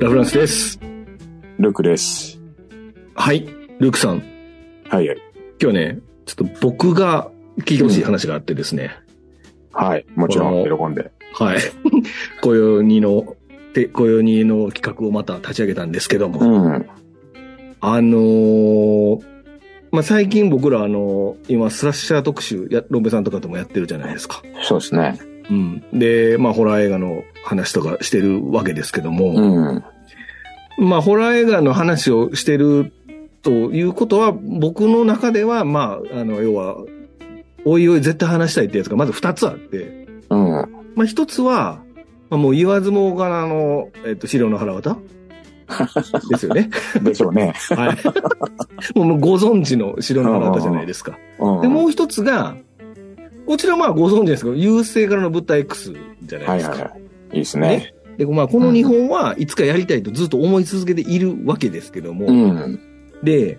ラフランスです。ルクです。はい。ルークさん。はいはい。今日ね、ちょっと僕が聞いてほしい話があってですね。はい。もちろん、喜んで。はい。暦の、て暦の企画をまた立ち上げたんですけども。うん。あのーまあ、最近僕らあの今スラッシャー特集、や、ロンベさんとかともやってるじゃないですか。そうですね。うん。で、まあ、ホラー映画の話とかしてるわけですけども。うん。まあ、ホラー映画の話をしてるということは、僕の中では、まあ、あの、要は、おいおい絶対話したいってやつがまず二つあって、うん。まあ、一つは、まあ、もう言わずもがなの、えっと、資料の腹渡？ですよね。でしょうね。はい。もうご存知の資料の腹渡じゃないですか。うん。で、もう一つが、こちらまあご存知ですけど、優勢からの物体 X じゃないですか。はいはいはい。いいですね。で、まあ、この日本はいつかやりたいとずっと思い続けているわけですけども、うん。で、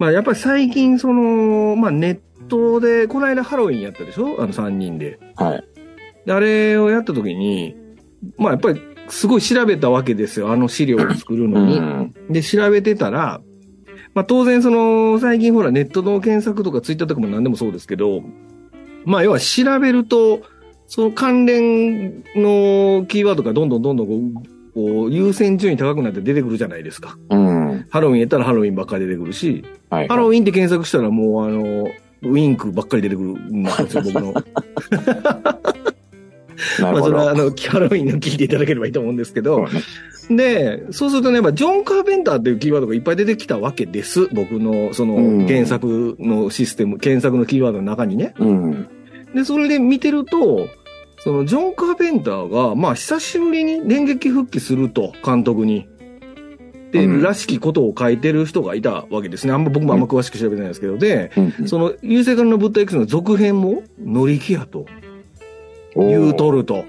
まあやっぱり最近その、まあネットで、この間ハロウィンやったでしょ？あの3人で。はい。であれをやった時に、まあやっぱりすごい調べたわけですよ。あの資料を作るうのに。ん。で、調べてたら、まあ当然その、最近ほらネットの検索とかツイッターとかも何でもそうですけど、まあ要は調べると、その関連のキーワードがどんどんどんどんこう、こう優先順位高くなって出てくるじゃないですか。うん。ハロウィンやったらハロウィンばっかり出てくるし、はい。ハロウィンって検索したらもうあの、ウィンクばっかり出てくるんですよ、僕の。まあそ。れはあの、ハロウィンの聞いていただければいいと思うんですけど、で、そうするとね、やっぱジョン・カーペンターっていうキーワードがいっぱい出てきたわけです。僕の、そうんの、原作のシステム、検索のキーワードの中にね。うん。で、それで見てると、その、ジョン・カーペンターが、まあ、久しぶりに電撃復帰すると、監督に。で、うんらしきことを書いてる人がいたわけですね。あんま、僕もあんま詳しく調べてないですけど、で、うん。その、優勢からの物体 X の続編も乗り気やと言うとると。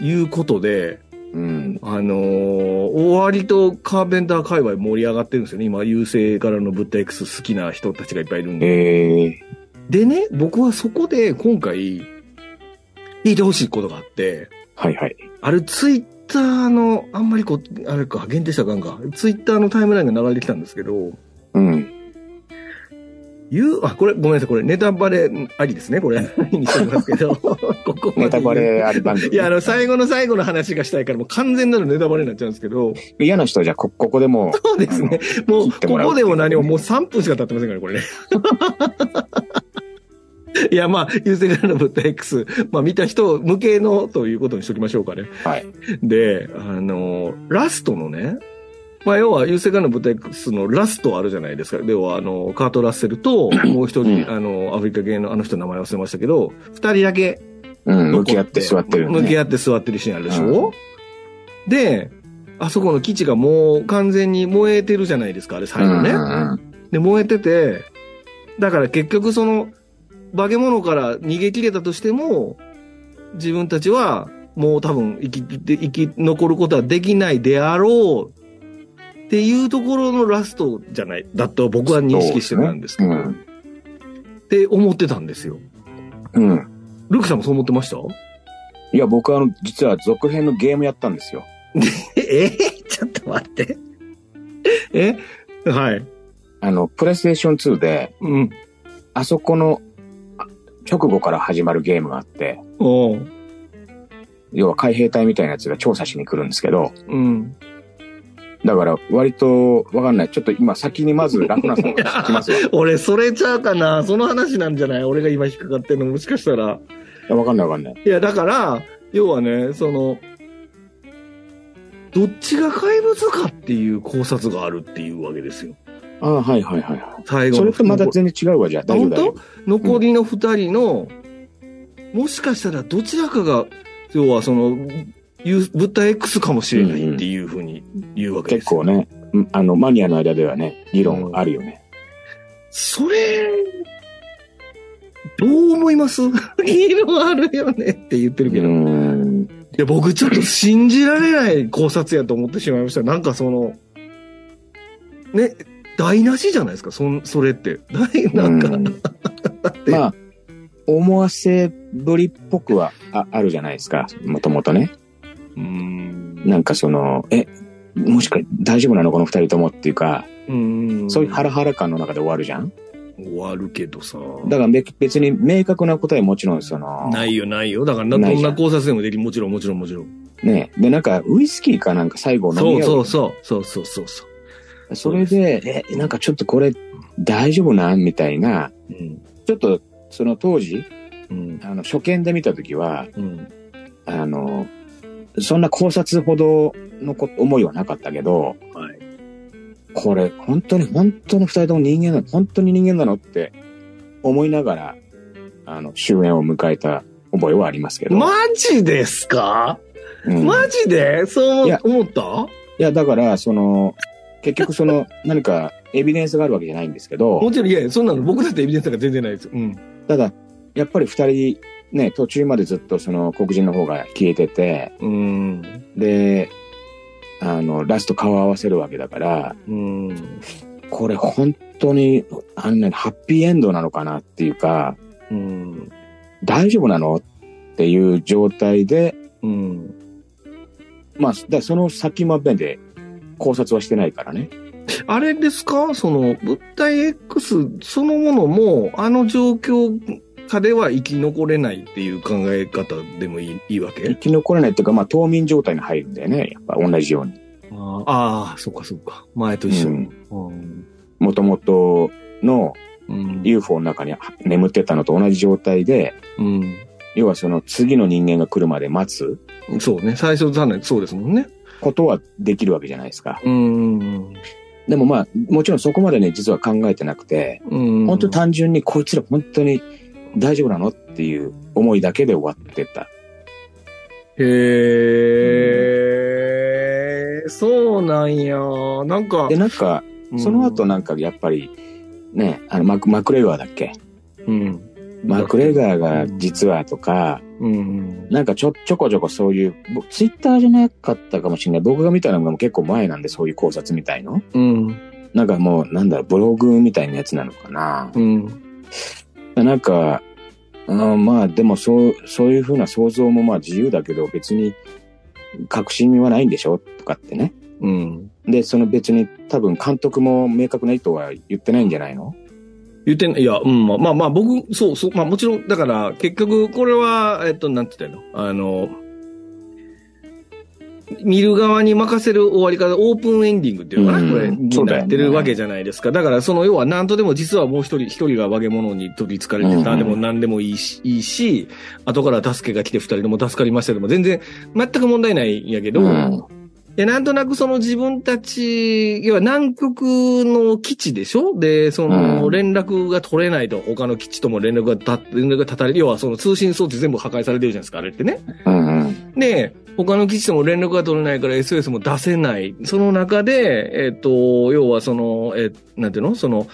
いうことで、うん。あのー割とカーペンター界隈盛り上がってるんですよね。今、優勢からの物体 X 好きな人たちがいっぱいいるんで。ええ。でね、僕はそこで今回、聞いてほしいことがあって、はいはい。あるツイッターの、あんまりこう、あれか、限定したかんか。ツイッターのタイムラインが流れてきたんですけど、うん。言う、あ、これ、ごめんなさい、これ、ネタバレありですね、これ。にしてますけど、ここネタバレあり番組。いや、あの、最後の最後の話がしたいから、もう完全なるネタバレになっちゃうんですけど、嫌な人はじゃあ、こ、ここでもう。そうですね。もうここでも何ももう3分しか経ってませんから、これね。いや、まあ、優勢からの物体 X、まあ、見た人向けのということにしときましょうかね。はい。で、あの、ラストのね、まあ、要は、優勢からの物体 X のラストあるじゃないですか。要は、あの、カート・ラッセルと、もう一人、うんあの、アフリカ系のあの人の名前忘れましたけど、二人だけうん。向き合って座ってる、ね。向き合って座ってるシーンあるでしょ、で、あそこの基地がもう完全に燃えてるじゃないですか、あれ最後ね。うんうんで、燃えてて、だから結局その、化け物から逃げ切れたとしても、自分たちはもう多分生きて、生き残ることはできないであろうっていうところのラストじゃない、だと僕は認識してたんですけど、うんって思ってたんですよ。うん。うん。ルクさんもそう思ってました？いや、僕はあの、実は続編のゲームやったんですよ。え、えちょっと待って。え？はい。あの、プレイステーション2で、うん。あそこの、あ直後から始まるゲームがあって。要は海兵隊みたいなやつが調査しに来るんですけど、うん。だから割とわかんない。ちょっと今先にまずラフナさんが聞きますわ。い 俺、それちゃうかなその話なんじゃない？俺が今引っかかってるのもしかしたら。やわかんないわかんない。いや、だから、要はね、その、どっちが怪物かっていう考察があるっていうわけですよ。ああ、はいはいはいは最い。後のそれとまた全然違うわ、じゃあ。残りの二人の、もしかしたらどちらかが、要はその、いう物体 X かもしれないっていうふうに言うわ夫。けですよ。結構ね、うんあの、マニアの間ではね、議論あるよね。それ、どう思います？議論あるよねって言ってるうけど。いん。や、僕ちょっと信じられない考察やと思ってしまいました。なんかその、ね、台無しじゃないですか、そん、それって。台、なんか、うんだ ってまあ、思わせぶりっぽくはああるじゃないですか。もともとね。うん。なんかその、え、もしか大丈夫なのこの二人ともっていうか、うん。そういうハラハラ感の中で終わるじゃん？終わるけどさ。だからべ別に明確な答えもちろんその、ないよ、ないよ。だからな、どんんな考察でもできる。もちろん、もちろん、もちろん。ね。で、なんかウイスキーかなんか最後飲み合そうそうそう。そうそうそうそう。それで、え、なんかちょっとこれ大丈夫なん？みたいな、うん。ちょっとその当時、うん。あの、初見で見たときは、うん。あの、そんな考察ほどのこ思いはなかったけど、はい。これ本当に本当に二人とも人間なの？本当に人間なの？って思いながら、あの、終演を迎えた覚えはありますけど。マジですか、うんマジで？そう思った？いや、だから、その、結局その、何かエビデンスがあるわけじゃないんですけども、ちろん、いやいや、そんなの僕だってエビデンスが全然ないです。うん。ただ、やっぱり二人、ね、途中までずっとその黒人の方が消えてて、うん。で、あの、ラスト顔を合わせるわけだから、うん。これ本当に、あんなにハッピーエンドなのかなっていうか、うん。大丈夫なのっていう状態で、うん。まあ、だその先までで考察はしてないからね。あれですか？その、物体 X そのものも、あの状況下では生き残れないっていう考え方でもいいいいわけ？生き残れないっていうか、まあ、冬眠状態に入るんだよね。やっぱ同じように。ああー、そうかそうか。前と一緒に。うん。もともとのうん。UFO の中に眠ってたのと同じ状態で、うん。要はその次の人間が来るまで待つそうね。最初残念。そうですもんね。ことはできるわけじゃないですか。うん。でもまあ、もちろんそこまでね、実は考えてなくて、うん。本当単純にこいつら本当に大丈夫なのっていう思いだけで終わってた。へえ、そうなんや。なんかで、、なんか、その後なんかやっぱり、ね、あのマク、マクレガーだっけ？うん。マクレガーが実はとか、うん。なんかちょ、ちょこちょこそういう、ぼツイッターじゃなかったかもしれない。僕が見たのがもう結構前なんで、そういう考察みたいの。うん。なんかもう、なんだろう、ブログみたいなやつなのかな。うん。なんか、うん、まあでもそう、そういうふうな想像もまあ自由だけど、別に確信はないんでしょ？とかってね。うん。で、その別に多分監督も明確な意図は言ってないんじゃないの？言ってん、い。や、うん、まあまあまあ、僕、そうそう、まあもちろん、だから、結局、これは、えっと、なんて言ったらいいの？あの、見る側に任せる終わり方、オープンエンディングっていうのかな、うん。これ、にそうだよね。なってるわけじゃないですか。だから、その、要は、なんとでも実はもう一人、一人が化け物に取り憑かれてた、うん。でも何でもいいし、いいし、後から助けが来て二人でも助かりましたでも、全然、全く問題ないんやけど、うんで、なんとなくその自分たち、要は南極の基地でしょ？で、そのうん連絡が取れないと、他の基地とも連絡がた、連絡が立たれる。要はその通信装置全部破壊されてるじゃないですか、あれってね。で、他の基地とも連絡が取れないから SOS も出せない。その中で、えっ、と、要はその、えなんていうの？その、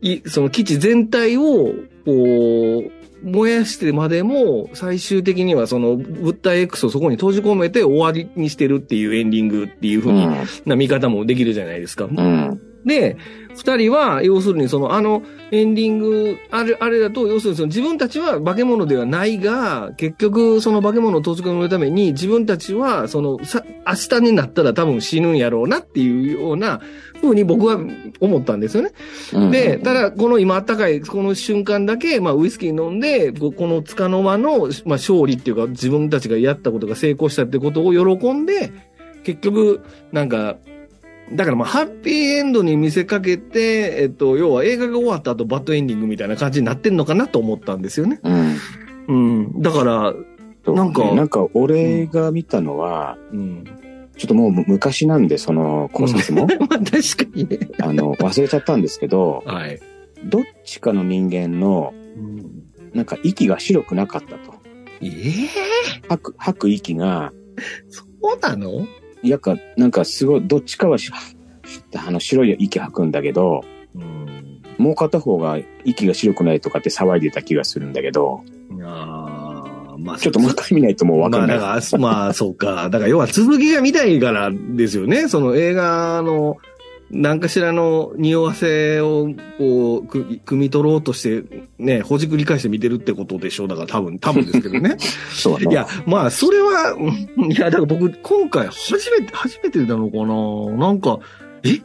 い、その基地全体を、こう、燃やしてまでも、最終的にはその物体 X をそこに閉じ込めて終わりにしてるっていうエンディングっていうふうにな見方もできるじゃないですか。うん。で、二人は、要するにその、あの、エンディング、あれ、あれだと、要するにその自分たちは化け物ではないが、結局その化け物を閉じ込めるために、自分たちは、その、さ、明日になったら多分死ぬんやろうなっていうような、ふうに僕は思ったんですよね。うんで、ただ、この今あったかい、この瞬間だけ、まあ、ウイスキー飲んで、ここのつかの間の、まあ、勝利っていうか、自分たちがやったことが成功したってことを喜んで、結局、なんか、だからまあ、ハッピーエンドに見せかけて、えっと、要は映画が終わった後、バッドエンディングみたいな感じになってんのかなと思ったんですよね。うん。うん。だから、なんかなんか俺が見たのは、うん。ちょっともう昔なんで、その考察も、まあ、確かにね。あの、忘れちゃったんですけど、はい。どっちかの人間の、うん、なんか息が白くなかったと。ええ吐く、吐く息が、そうなの？やか、なんかすごい、どっちかはし、あの、白い息吐くんだけど、うん。もう片方が息が白くないとかって騒いでた気がするんだけど、ああ、まあ、ちょっともう一回見ないともうわかんない。まあ、だから、まあ、そうか。だから、要は続きが見たいからですよね。その映画の、何かしらの匂わせを、こう、く汲み取ろうとして、ね、ほじくり返して見てるってことでしょう。だから多分、多分ですけどね。そうね。いや、まあ、それは、うんいや、だから僕、今回初めて、初めてなのかななんか、え？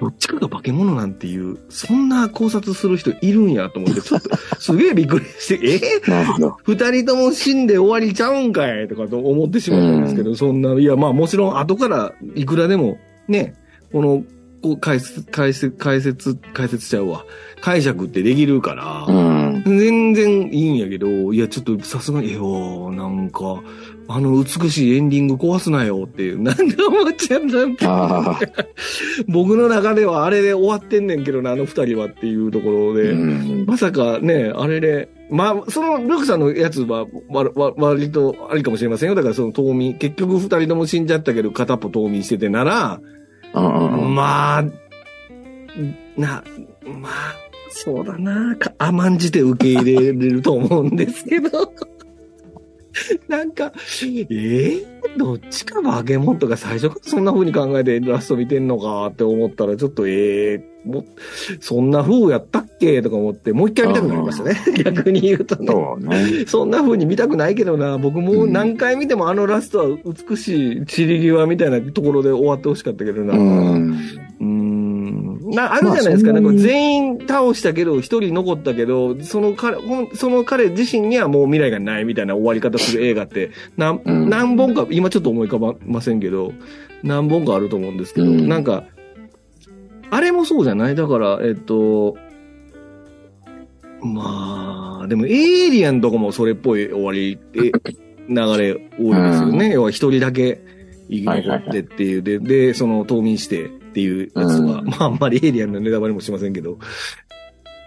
どっちかが化け物なんていう、そんな考察する人いるんやと思って、ちょっと、すげえびっくりして、え？なるほど。二人とも死んで終わりちゃうんかいとかと思ってしまったんですけど、そんな、いや、まあもちろん後からいくらでも、ね、この、こう解説、解説、解説、解説しちゃうわ。解釈ってできるから、うん。全然いいんやけど、いや、ちょっとさすがに、えよ、なんか、あの美しいエンディング壊すなよっていう、なんで思っちゃったああ。僕の中ではあれで終わってんねんけどな、あの二人はっていうところで、うん。まさかね、あれで、まあ、その、ルクさんのやつは、わ、わ、割とありかもしれませんよ。だからその冬眠、結局二人とも死んじゃったけど、片っぽ冬眠しててなら、うんうんまあ、な、まあ、そうだな、甘んじて受け入れれると思うんですけど。なんか、ええ？どっちか化け物とか最初からそんな風に考えてラスト見てんのかって思ったら、ちょっとええもう、そんな風やったっけとか思って、もう一回見たくなりましたね。逆に言うとね。そうね。そんな風に見たくないけどな、僕もう何回見てもあのラストは美しい散り際みたいなところで終わってほしかったけどな。うん。な、あるじゃないですか。なんかまあ全員倒したけど、一人残ったけど、その彼、その彼自身にはもう未来がないみたいな終わり方する映画って、何、うん。何本か、今ちょっと思い浮かばませんけど、何本かあると思うんですけど、うん。なんか、あれもそうじゃない？だから、えっと、まあ、でもエイリアンとかもそれっぽい終わり、え、流れ多いですよね。要は一人だけ生き残ってっていう、で、で、その冬眠してっていうやつとか、うんまああんまりエイリアンのネタバレもしませんけど。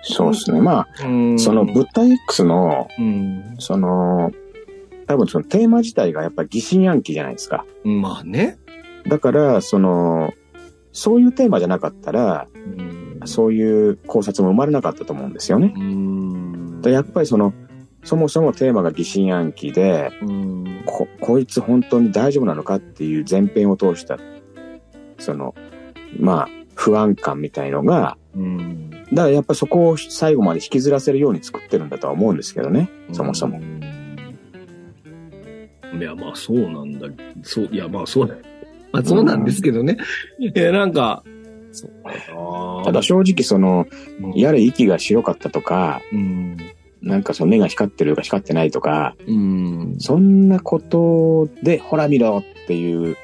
そうですね。まあ、うんその物体 X の、うん。その、多分そのテーマ自体がやっぱり疑心暗鬼じゃないですか。まあね。だから、その、そういうテーマじゃなかったら、うんそういう考察も生まれなかったと思うんですよね。うんでやっぱりその、そもそもテーマが疑心暗鬼で、うんこ、こいつ本当に大丈夫なのかっていう前編を通した、その、まあ、不安感みたいのが、うんだからやっぱそこを最後まで引きずらせるように作ってるんだとは思うんですけどね、そもそも。。いや、まあそうなんだ。そう、いや、まあそうだよ。まあそうなんですけどね。いや、なんか、ただ正直その、やれ息が白かったとか、うん。なんかその目が光ってるとか光ってないとか、うん。そんなことで、ほら見ろっていう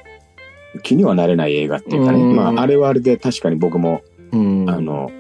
気にはなれない映画っていうかね。うんまあ、あれはあれで確かに僕も、うん。あ、の、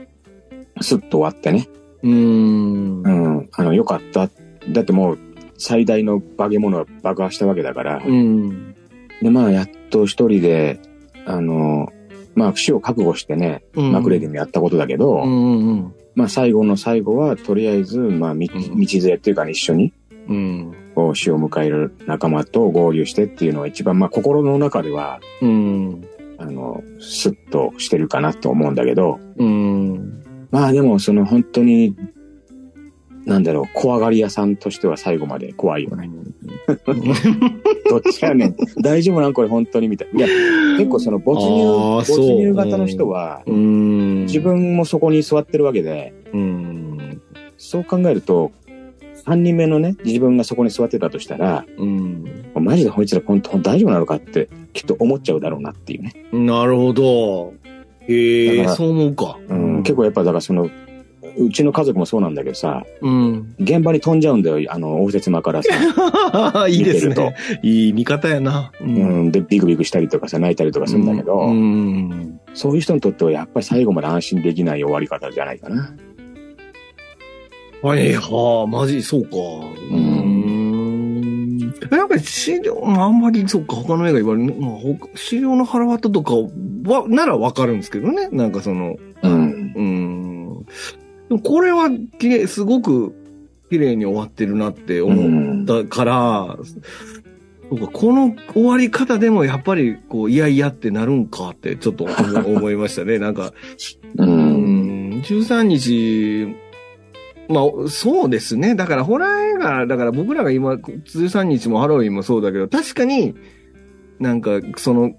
スッと終わってね。うん。うん。あの、よかった。だってもう、最大の化け物が爆破したわけだから。うん。で、まあ、やっと一人で、あの、まあ、死を覚悟してね、うんマクレディもやったことだけど、うん。うん。まあ、最後の最後は、とりあえず、まあ、み道うん連れっていうかね、一緒に、うん。こう、死を迎える仲間と合流してっていうのが一番、まあ、心の中では、うん。あの、スッとしてるかなと思うんだけど、うん。まあでも、その本当に、なんだろう、怖がり屋さんとしては最後まで怖いよね。どっちやねん。大丈夫なんこれ本当にみたいな。いや、結構その没あ入、没入型の人は、うん。自分もそこに座ってるわけで、うん。そう考えると、3人目のね、自分がそこに座ってたとしたら、うん。マジでこいつら本当大丈夫なのかって、きっと思っちゃうだろうなっていうね。なるほど。へえ、そう思うか。うん、結構やっぱだからその、うちの家族もそうなんだけどさ、うん。応現場に飛んじゃうんだよ、あの、応接間からさ。いいですね。いい見方やな。ううん、で、ビクビクしたりとかさ、泣いたりとかするんだけど、うん。そういう人にとってはやっぱり最後まで安心できない終わり方じゃないかな。はい、はあ、マジ、そうか。うーん。なんか、資料、あんまり、そうか、他の映画言われる、まあ、ほ資料の腹渡とかは、ならわかるんですけどね。なんかその、うん。うん。でもこれは、きれい、すごく、綺麗に終わってるなって思ったから、そうか、この終わり方でもやっぱり、こう、いやいやってなるんかって、ちょっと思思いましたね。なんか、う。うんん、13日、まあ、そうですね。だから、ホラー映画、だから僕らが今、13日もハロウィンもそうだけど、確かに、なんか、その、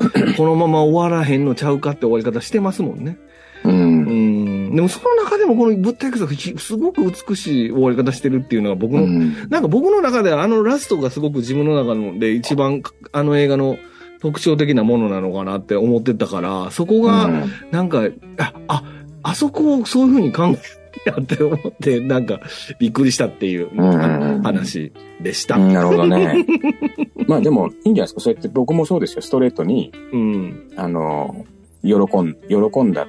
このまま終わらへんのちゃうかって終わり方してますもんね。う。うんん。でもその中でもこの物体 X がひすごく美しい終わり方してるっていうのが僕の、うん。なんか僕の中ではあのラストがすごく自分の中ので一番あの映画の特徴的なものなのかなって思ってたから、そこが、うんなんか、あ、あ、あそこをそういうふうに考えやって思って、なんか、びっくりしたっていううんうんうん話でした。うんなるほどね。まあでも、いいんじゃないですか？そうやって僕もそうですよ。ストレートに、うん。あの、喜ん、喜んだ、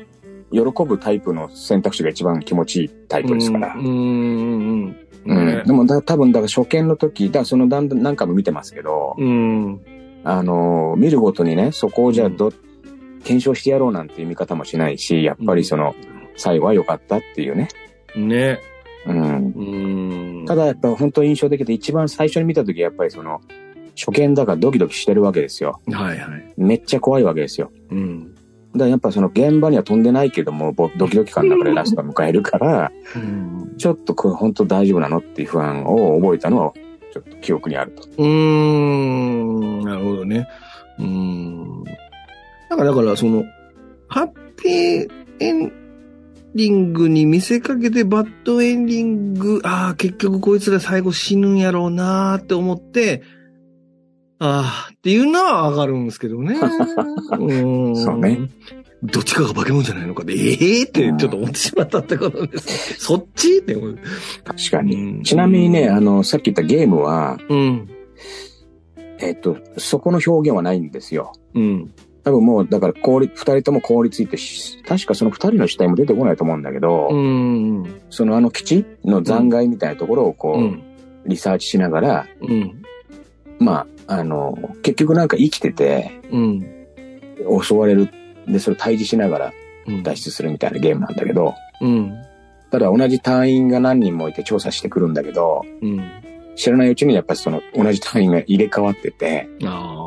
喜ぶタイプの選択肢が一番気持ちいいタイプですから。うん。うん。うん。うんねでもだ、多分、だから初見の時、だそのだんだん何回も見てますけど、うん。あの、見るごとにね、そこをじゃあど、検証してやろうなんていう見方もしないし、やっぱりその、最後は良かったっていうね。ね。うん。うん。ただやっぱ本当に印象的で一番最初に見た時やっぱりその、初見だからドキドキしてるわけですよ。はいはい。めっちゃ怖いわけですよ。うん。だからやっぱその現場には飛んでないけども、ぼドキドキ感の中でラストを迎えるから、うん。ちょっとこれ本当大丈夫なのっていう不安を覚えたのは、ちょっと記憶にあると。うーん。なるほどね。うーん。だから、だから、その、ハッピーエンディングに見せかけてバッドエンディング、ああ、結局こいつら最後死ぬんやろうなーって思って、ああ、っていうのはわかるんですけどね。うーんそうね。どっちかが化け物じゃないのかで、ええってちょっと思ってしまったってことです。そっちって思う。確かうんに。ちなみにね、あの、さっき言ったゲームは、うん。えっと、そこの表現はないんですよ。うん。多分もう、だから凍り、二人とも凍りついてし、確かその二人の死体も出てこないと思うんだけど、うん。そのあの基地の残骸みたいなところをこう、うん。リサーチしながら、うん。まあ、あの、結局なんか生きてて、うん。襲われる。で、それを対峙しながらうん脱出するみたいなゲームなんだけど、うん。ただ同じ隊員が何人もいて調査してくるんだけど、うん。知らないうちにやっぱりその同じ隊員が入れ替わってて、ああ。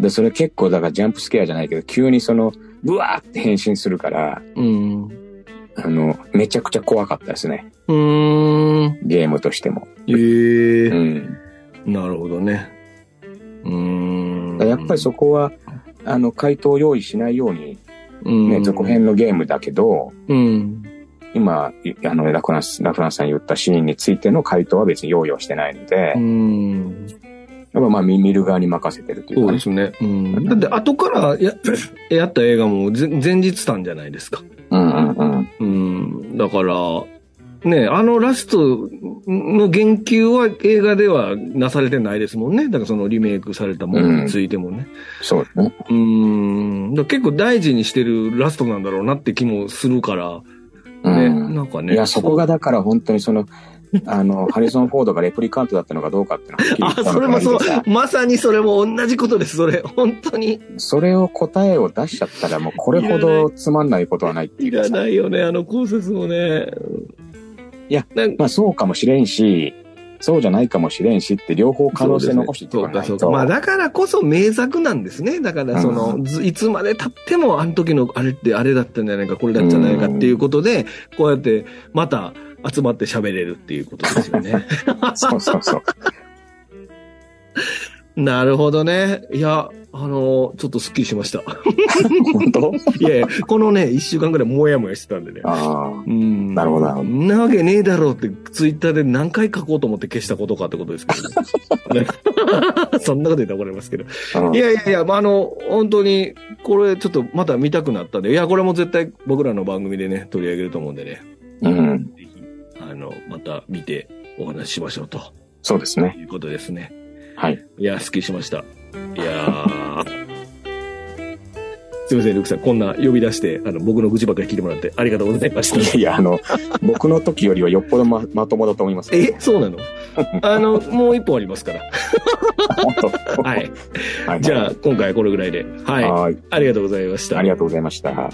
で、それ結構だからジャンプスケアじゃないけど、急にその、ブワーって変身するから、うん。あの、めちゃくちゃ怖かったですね。うーん。ゲームとしても。ええうん。なるほどね。うーん。やっぱりそこは、あの、回答を用意しないように、うん、ね、続編のゲームだけど、うん。今、いあの、ラフランス、ラフランスさん言ったシーンについての回答は別に用意をしてないので、うん。やっぱまあ見見る側に任せてるというかねそうですね。うん。だって後からや やった映画もぜ前日たんじゃないですか。うんうんうん。うん。だから、ね、あのラストの言及は映画ではなされてないですもんね。だからそのリメイクされたものについてもね。そうですね。うん。だ結構大事にしてるラストなんだろうなって気もするから、ね。うん。なんかね。いや、そこがだから本当にその、あの、ハリソン・フォードがレプリカントだったのかどうかっていうのははっきりあ、それもそう。まさにそれも同じことです、それ。本当に。それを答えを出しちゃったらもうこれほどつまんないことはないっていいうらかさ。ないよね、あの考察もね。いや、まあそうかもしれんし、そうじゃないかもしれんしって両方可能性残していってないと。そうか、そうか。まあだからこそ名作なんですね。だからその、うずいつまで経ってもあの時のあれってあれだったんじゃないか、これだったんじゃないかっていうことで、こうやってまた集まって喋れるっていうことですよね。そうそうそう。なるほどね。いや、あの、ちょっとスッキリしました。本当？いやいや、このね、一週間ぐらいもやもやしてたんでね。ああ。うんなるほどなるほどんなわけねえだろうって、ツイッターで何回書こうと思って消したことかってことですけど、ね。そんなこと言ったら怒られますけど。うんいやいやいや、まあ、あの、本当に、これちょっとまた見たくなったんで、いや、これも絶対僕らの番組でね、取り上げると思うんでね、うん。の、また見てお話ししましょうとそうですね。いうことですね。はい。いや、すっきりしました。いやー。すいません、ルクさん。こんな呼び出して、あの、僕の愚痴ばっかり聞いてもらってありがとうございました。いやいや、あの、僕の時よりはよっぽどままともだと思います。えそうなの？あの、もう一本ありますから。はい。はい。じゃあ、今回はこれぐらいで。はい。はい。ありがとうございました。ありがとうございました。